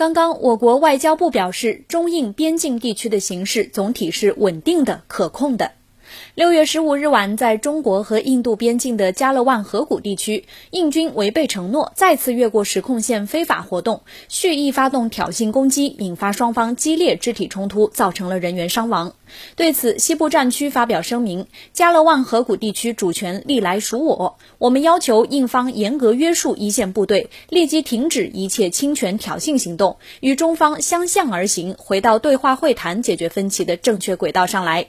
刚刚，我国外交部表示，中印边境地区的形势总体是稳定的、可控的。六月十五日晚，在中国和印度边境的加勒万河谷地区，印军违背承诺，再次越过实控线非法活动，蓄意发动挑衅攻击，引发双方激烈肢体冲突，造成了人员伤亡。对此，西部战区发表声明：加勒万河谷地区主权历来属我，我们要求印方严格约束一线部队，立即停止一切侵权挑衅行动，与中方相向而行，回到对话会谈解决分歧的正确轨道上来。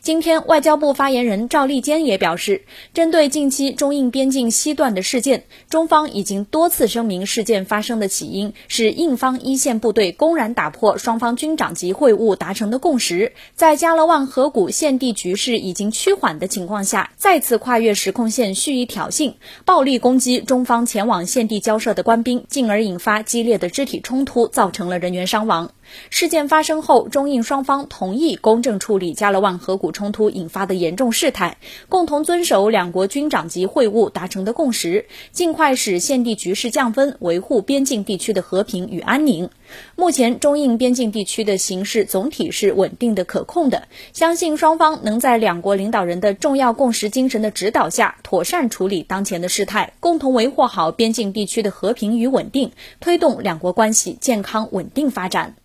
今天，外交部发言人赵立坚也表示，针对近期中印边境西段的事件，中方已经多次声明，事件发生的起因是印方一线部队公然打破双方军长级会晤达成的共识，在加勒万河谷现地局势已经趋缓的情况下，再次跨越实控线，蓄意挑衅，暴力攻击中方前往现地交涉的官兵，进而引发激烈的肢体冲突，造成了人员伤亡。事件发生后，中印双方同意公正处理加勒万河谷冲突引发的严重事态，共同遵守两国军长级会晤达成的共识，尽快使现地局势降温，维护边境地区的和平与安宁。目前，中印边境地区的形势总体是稳定的、可控的，相信双方能在两国领导人的重要共识精神的指导下，妥善处理当前的事态，共同维护好边境地区的和平与稳定，推动两国关系健康稳定发展。